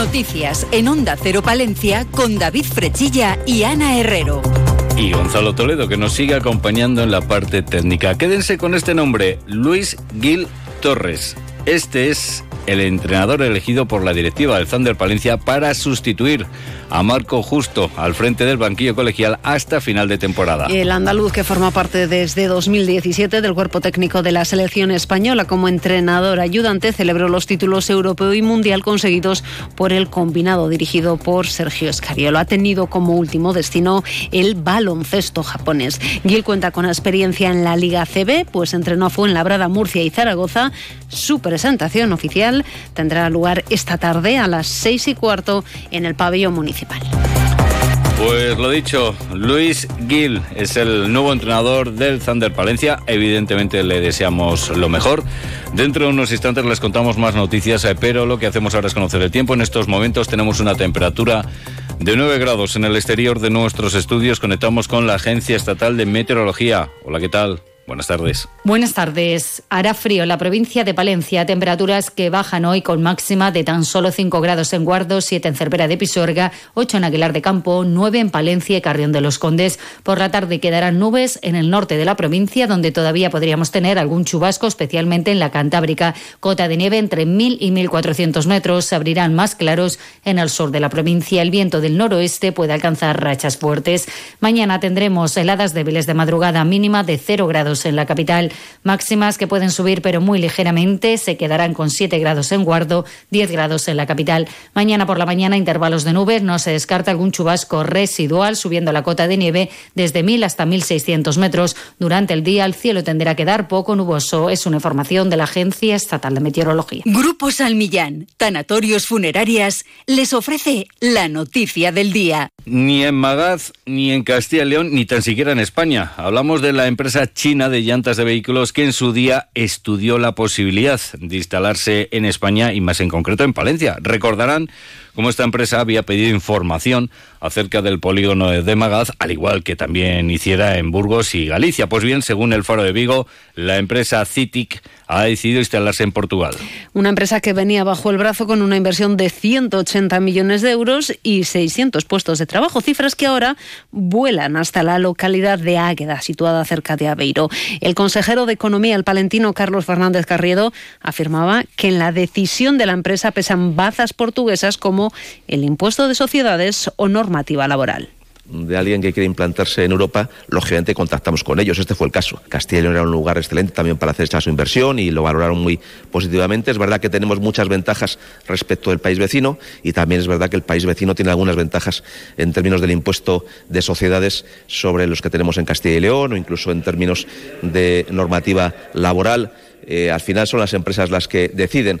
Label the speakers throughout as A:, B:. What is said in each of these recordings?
A: Noticias en Onda Cero Palencia con David Frechilla y Ana Herrero.
B: Y Gonzalo Toledo que nos sigue acompañando en la parte técnica. Quédense con este nombre, Luis Gil Torres. Este es el entrenador elegido por la directiva del Thunder Palencia para sustituir a Marco Justo al frente del banquillo colegial hasta final de temporada.
C: El andaluz que forma parte desde 2017 del cuerpo técnico de la selección española como entrenador ayudante celebró los títulos europeo y mundial conseguidos por el combinado dirigido por Sergio Escariolo. Ha tenido como último destino el baloncesto japonés. Gil cuenta con experiencia en la Liga CB, pues entrenó a Fuenlabrada, Murcia y Zaragoza. Su presentación oficial tendrá lugar esta tarde a las seis y cuarto en el pabellón municipal.
B: Pues lo dicho, Luis Gil es el nuevo entrenador del Thunder Palencia. Evidentemente le deseamos lo mejor. Dentro de unos instantes les contamos más noticias, eh, pero lo que hacemos ahora es conocer el tiempo. En estos momentos tenemos una temperatura de 9 grados en el exterior de nuestros estudios. Conectamos con la Agencia Estatal de Meteorología. Hola, ¿qué tal? Buenas tardes.
D: Buenas tardes. Hará frío en la provincia de Palencia. Temperaturas que bajan hoy con máxima de tan solo 5 grados en Guardo, 7 en Cervera de Pisuerga, 8 en Aguilar de Campo, 9 en Palencia y Carrión de los Condes. Por la tarde quedarán nubes en el norte de la provincia, donde todavía podríamos tener algún chubasco, especialmente en la Cantábrica. Cota de nieve entre 1.000 y 1.400 metros. Se abrirán más claros en el sur de la provincia. El viento del noroeste puede alcanzar rachas fuertes. Mañana tendremos heladas débiles de madrugada mínima de 0 grados en la capital. Máximas que pueden subir, pero muy ligeramente. Se quedarán con 7 grados en Guardo, 10 grados en la capital. Mañana por la mañana, intervalos de nubes. No se descarta algún chubasco residual, subiendo la cota de nieve desde 1.000 hasta 1.600 metros. Durante el día, el cielo tenderá a quedar poco nuboso. Es una información de la Agencia Estatal de Meteorología.
A: Grupo Salmillán, Tanatorios Funerarias, les ofrece la noticia del día.
B: Ni en Magaz, ni en Castilla y León, ni tan siquiera en España. Hablamos de la empresa china de llantas de vehículos que en su día estudió la posibilidad de instalarse en España y más en concreto en Palencia. Recordarán cómo esta empresa había pedido información acerca del polígono de Magaz, al igual que también hiciera en Burgos y Galicia. Pues bien, según el Faro de Vigo, la empresa CITIC ha decidido instalarse en Portugal.
C: Una empresa que venía bajo el brazo con una inversión de 180 millones de euros y 600 puestos de trabajo, cifras que ahora vuelan hasta la localidad de Águeda, situada cerca de Aveiro. El consejero de Economía, el palentino Carlos Fernández Carriedo, afirmaba que en la decisión de la empresa pesan bazas portuguesas como el impuesto de sociedades o normativa laboral
E: de alguien que quiere implantarse en Europa, lógicamente contactamos con ellos. Este fue el caso. Castilla y León era un lugar excelente también para hacer esta su inversión y lo valoraron muy positivamente. Es verdad que tenemos muchas ventajas respecto del país vecino y también es verdad que el país vecino tiene algunas ventajas en términos del impuesto de sociedades sobre los que tenemos en Castilla y León o incluso en términos de normativa laboral. Eh, al final son las empresas las que deciden.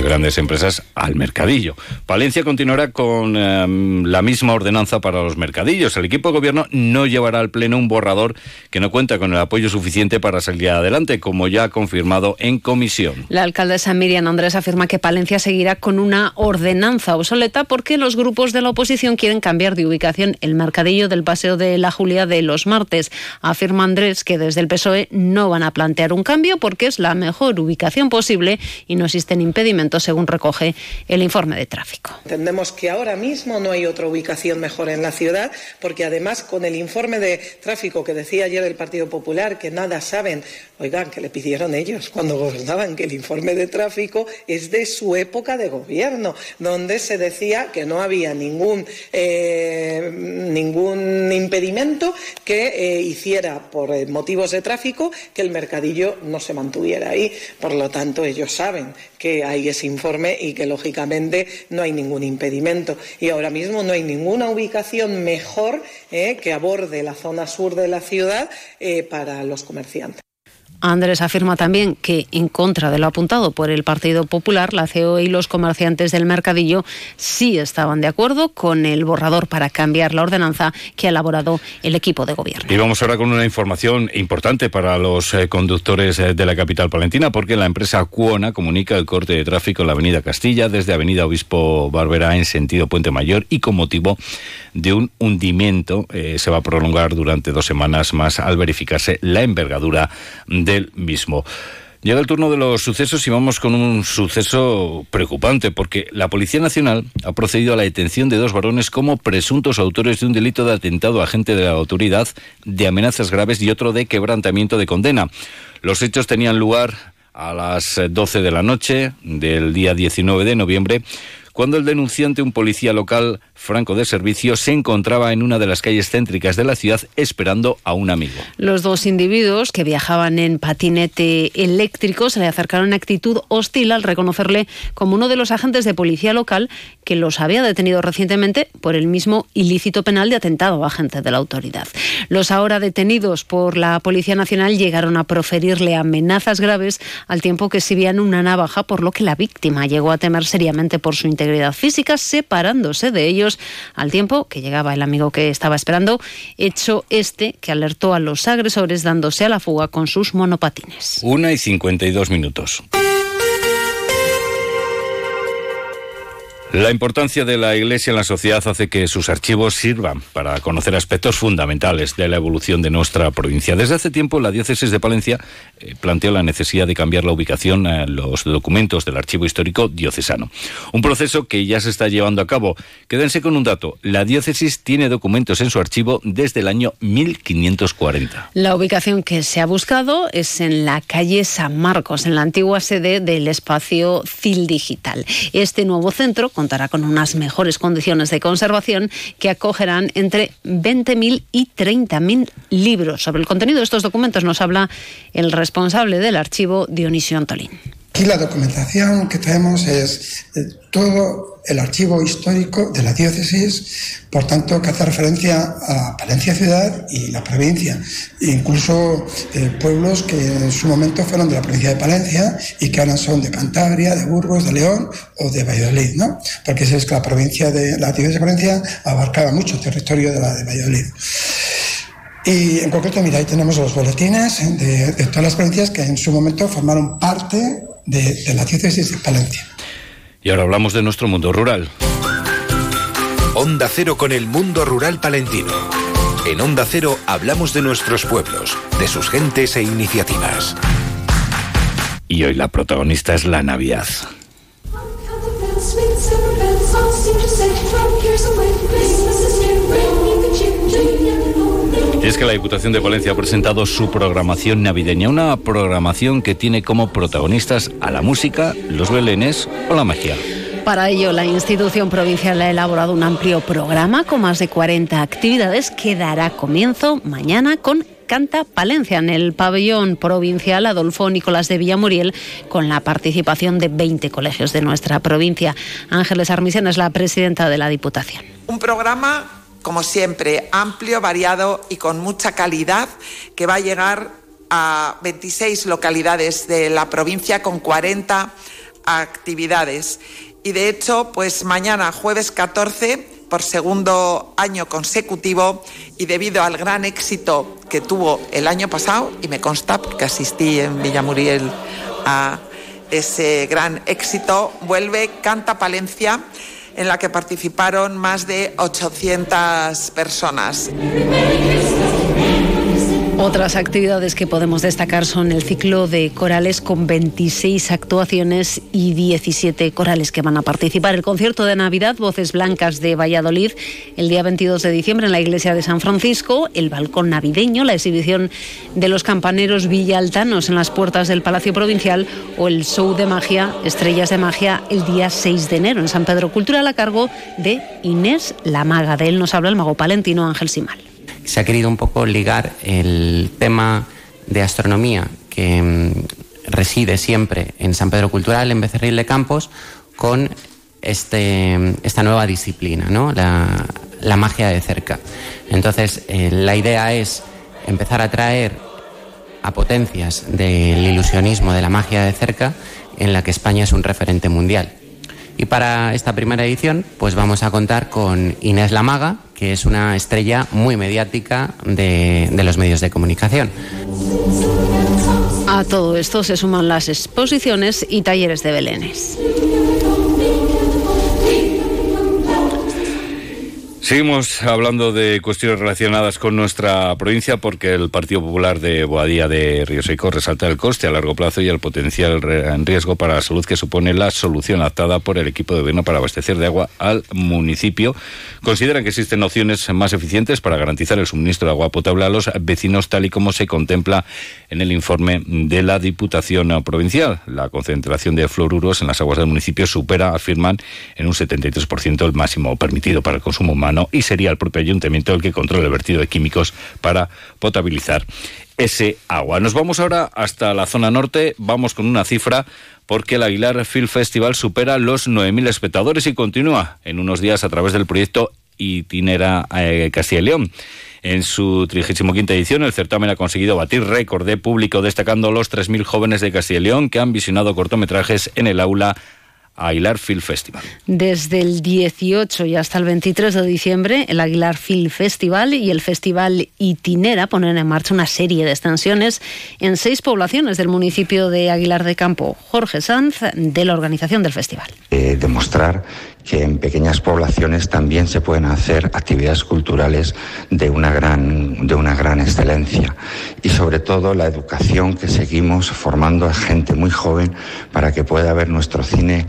B: de grandes empresas al mercadillo. Palencia continuará con em, la misma ordenanza para los mercadillos. El equipo de gobierno no llevará al Pleno un borrador que no cuenta con el apoyo suficiente para salir adelante, como ya ha confirmado en comisión.
C: La alcaldesa Miriam Andrés afirma que Palencia seguirá con una ordenanza obsoleta porque los grupos de la oposición quieren cambiar de ubicación el mercadillo del Paseo de la Julia de los martes. Afirma Andrés que desde el PSOE no van a plantear un cambio porque es la mejor ubicación posible y no existen impedimentos según recoge el informe de tráfico.
F: Entendemos que ahora mismo no hay otra ubicación mejor en la ciudad, porque además con el informe de tráfico que decía ayer el Partido Popular, que nada saben, oigan, que le pidieron ellos cuando gobernaban, que el informe de tráfico es de su época de gobierno, donde se decía que no había ningún, eh, ningún impedimento que eh, hiciera por eh, motivos de tráfico que el mercadillo no se mantuviera ahí. Por lo tanto, ellos saben que hay ese informe y que lógicamente no hay ningún impedimento. Y ahora mismo no hay ninguna ubicación mejor eh, que aborde la zona sur de la ciudad eh, para los comerciantes.
C: Andrés afirma también que, en contra de lo apuntado por el Partido Popular, la COE y los comerciantes del mercadillo sí estaban de acuerdo con el borrador para cambiar la ordenanza que ha elaborado el equipo de gobierno.
B: Y vamos ahora con una información importante para los eh, conductores eh, de la capital palentina, porque la empresa Cuona comunica el corte de tráfico en la avenida Castilla desde avenida Obispo Barbera en sentido Puente Mayor y con motivo de un hundimiento eh, se va a prolongar durante dos semanas más al verificarse la envergadura de del mismo. Llega el turno de los sucesos y vamos con un suceso preocupante porque la Policía Nacional ha procedido a la detención de dos varones como presuntos autores de un delito de atentado a agente de la autoridad, de amenazas graves y otro de quebrantamiento de condena. Los hechos tenían lugar a las 12 de la noche del día 19 de noviembre cuando el denunciante, un policía local franco de servicio, se encontraba en una de las calles céntricas de la ciudad esperando a un amigo.
C: Los dos individuos que viajaban en patinete eléctrico se le acercaron en actitud hostil al reconocerle como uno de los agentes de policía local que los había detenido recientemente por el mismo ilícito penal de atentado a agente de la autoridad. Los ahora detenidos por la Policía Nacional llegaron a proferirle amenazas graves al tiempo que exhibían una navaja, por lo que la víctima llegó a temer seriamente por su integridad física, separándose de ellos al tiempo que llegaba el amigo que estaba esperando, hecho este que alertó a los agresores dándose a la fuga con sus monopatines.
B: Una y 52 minutos. La importancia de la Iglesia en la sociedad hace que sus archivos sirvan para conocer aspectos fundamentales de la evolución de nuestra provincia. Desde hace tiempo, la diócesis de Palencia eh, planteó la necesidad de cambiar la ubicación a los documentos del archivo histórico diocesano. Un proceso que ya se está llevando a cabo. Quédense con un dato. La diócesis tiene documentos en su archivo desde el año 1540.
C: La ubicación que se ha buscado es en la calle San Marcos, en la antigua sede del espacio CIL Digital. Este nuevo centro contará con unas mejores condiciones de conservación que acogerán entre 20.000 y 30.000 libros. Sobre el contenido de estos documentos nos habla el responsable del archivo, Dionisio Antolín.
G: Aquí la documentación que tenemos es eh, todo el archivo histórico de la diócesis, por tanto, que hace referencia a Palencia ciudad y la provincia, incluso eh, pueblos que en su momento fueron de la provincia de Palencia y que ahora son de Cantabria, de Burgos, de León o de Valladolid, ¿no? Porque es que la provincia de la diócesis de Palencia abarcaba mucho territorio de la de Valladolid. Y en concreto, mira, ahí tenemos los boletines de, de todas las provincias que en su momento formaron parte de, la diócesis de Palencia.
B: Y ahora hablamos de nuestro mundo rural.
H: Onda Cero con el mundo rural palentino. En Onda Cero hablamos de nuestros pueblos, de sus gentes e iniciativas.
B: Y hoy la protagonista es la Navidad. Es que la Diputación de Valencia ha presentado su programación navideña, una programación que tiene como protagonistas a la música, los belenes o la magia.
C: Para ello, la institución provincial ha elaborado un amplio programa con más de 40 actividades que dará comienzo mañana con Canta Palencia en el pabellón provincial Adolfo Nicolás de Villamuriel con la participación de 20 colegios de nuestra provincia. Ángeles Armisen es la presidenta de la Diputación.
I: Un programa como siempre, amplio, variado y con mucha calidad, que va a llegar a 26 localidades de la provincia con 40 actividades. Y de hecho, pues mañana, jueves 14, por segundo año consecutivo y debido al gran éxito que tuvo el año pasado, y me consta que asistí en Villamuriel a ese gran éxito, vuelve Canta Palencia en la que participaron más de 800 personas.
C: Otras actividades que podemos destacar son el ciclo de corales con 26 actuaciones y 17 corales que van a participar. El concierto de Navidad, Voces Blancas de Valladolid, el día 22 de diciembre en la iglesia de San Francisco, el balcón navideño, la exhibición de los campaneros villaltanos en las puertas del Palacio Provincial o el show de magia, Estrellas de Magia, el día 6 de enero en San Pedro Cultural a cargo de Inés La Maga. De él nos habla el mago palentino Ángel Simal
J: se ha querido un poco ligar el tema de astronomía que mm, reside siempre en San Pedro Cultural, en Becerril de Campos, con este, esta nueva disciplina, ¿no? la, magia de cerca. Entonces, eh, la idea es empezar a traer a potencias del ilusionismo, de la magia de cerca, en la que España es un referente mundial. Y para esta primera edición, pues vamos a contar con Inés Lamaga, que es una estrella muy mediática de, los medios de comunicación.
C: A todo esto se suman las exposiciones y talleres de Belénes.
B: Seguimos hablando de cuestiones relacionadas con nuestra provincia porque el Partido Popular de Boadía de Río Seco resalta el coste a largo plazo y el potencial en riesgo para la salud que supone la solución adaptada por el equipo de gobierno para abastecer de agua al municipio. Consideran que existen opciones más eficientes para garantizar el suministro de agua potable a los vecinos tal y como se contempla en el informe de la Diputación Provincial. La concentración de fluoruros en las aguas del municipio supera, afirman, en un 73% el máximo permitido para el consumo humano y sería el propio ayuntamiento el que controla el vertido de químicos para potabilizar ese agua. Nos vamos ahora hasta la zona norte, vamos con una cifra porque el Aguilar Film Festival supera los 9.000 espectadores y continúa en unos días a través del proyecto Itinera eh, Castilla y León. En su 35 edición, el certamen ha conseguido batir récord de público, destacando los 3.000 jóvenes de Castilla y León que han visionado cortometrajes en el aula Aguilar Film Festival.
C: Desde el 18 y hasta el 23 de diciembre, el Aguilar Film Festival y el Festival Itinera ponen en marcha una serie de extensiones en seis poblaciones del municipio de Aguilar de Campo. Jorge Sanz, de la organización del festival.
K: Eh, demostrar que en pequeñas poblaciones también se pueden hacer actividades culturales de una gran, de una gran excelencia. Y sobre todo la educación que seguimos formando a gente muy joven para que pueda ver nuestro cine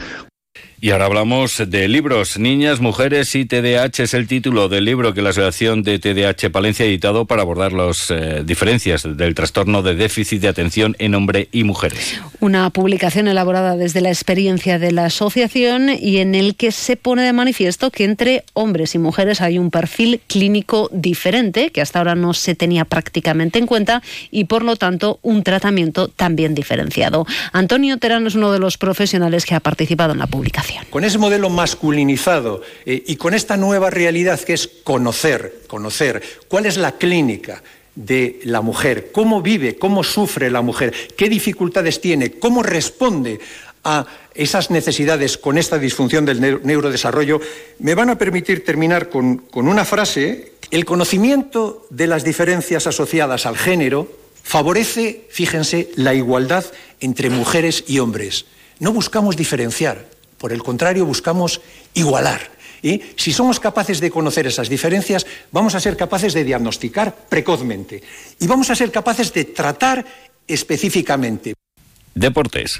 B: y ahora hablamos de libros. Niñas, mujeres y TDAH es el título del libro que la Asociación de TDAH Palencia ha editado para abordar las eh, diferencias del trastorno de déficit de atención en hombre y mujeres.
C: Una publicación elaborada desde la experiencia de la asociación y en el que se pone de manifiesto que entre hombres y mujeres hay un perfil clínico diferente que hasta ahora no se tenía prácticamente en cuenta y por lo tanto un tratamiento también diferenciado. Antonio Terán es uno de los profesionales que ha participado en la publicación.
L: Con ese modelo masculinizado eh, y con esta nueva realidad que es conocer, conocer cuál es la clínica de la mujer, cómo vive, cómo sufre la mujer, qué dificultades tiene, cómo responde a esas necesidades con esta disfunción del neurodesarrollo, me van a permitir terminar con, con una frase. El conocimiento de las diferencias asociadas al género favorece, fíjense, la igualdad entre mujeres y hombres. No buscamos diferenciar, por el contrario, buscamos igualar. Y si somos capaces de conocer esas diferencias, vamos a ser capaces de diagnosticar precozmente y vamos a ser capaces de tratar específicamente.
B: Deportes.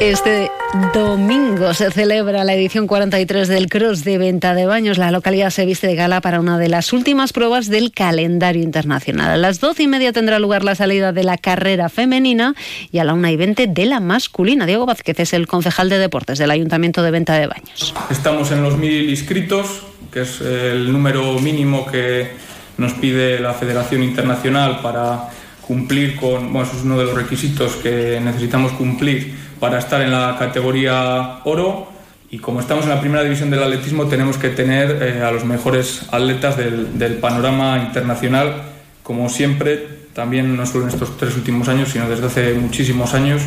C: Este domingo se celebra la edición 43 del Cross de Venta de Baños. La localidad se viste de gala para una de las últimas pruebas del calendario internacional. A las doce y media tendrá lugar la salida de la carrera femenina y a la una y veinte de la masculina. Diego Vázquez es el concejal de deportes del Ayuntamiento de Venta de Baños.
M: Estamos en los mil inscritos, que es el número mínimo que nos pide la Federación Internacional para cumplir con, bueno, eso es uno de los requisitos que necesitamos cumplir para estar en la categoría oro y como estamos en la primera división del atletismo tenemos que tener eh, a los mejores atletas del, panorama internacional, como siempre, también no solo en estos tres últimos años, sino desde hace muchísimos años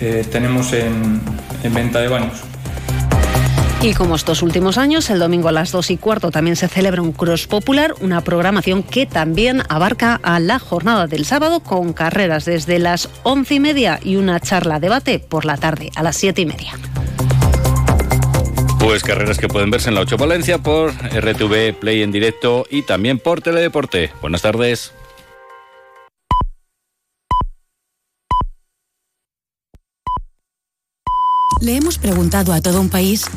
M: eh, tenemos en, en venta de baños.
C: Y como estos últimos años, el domingo a las 2 y cuarto también se celebra un cross popular, una programación que también abarca a la jornada del sábado con carreras desde las 11 y media y una charla debate por la tarde a las 7 y media.
B: Pues carreras que pueden verse en la 8 Valencia por RTV Play en directo y también por Teledeporte. Buenas tardes.
N: Le hemos preguntado a todo un país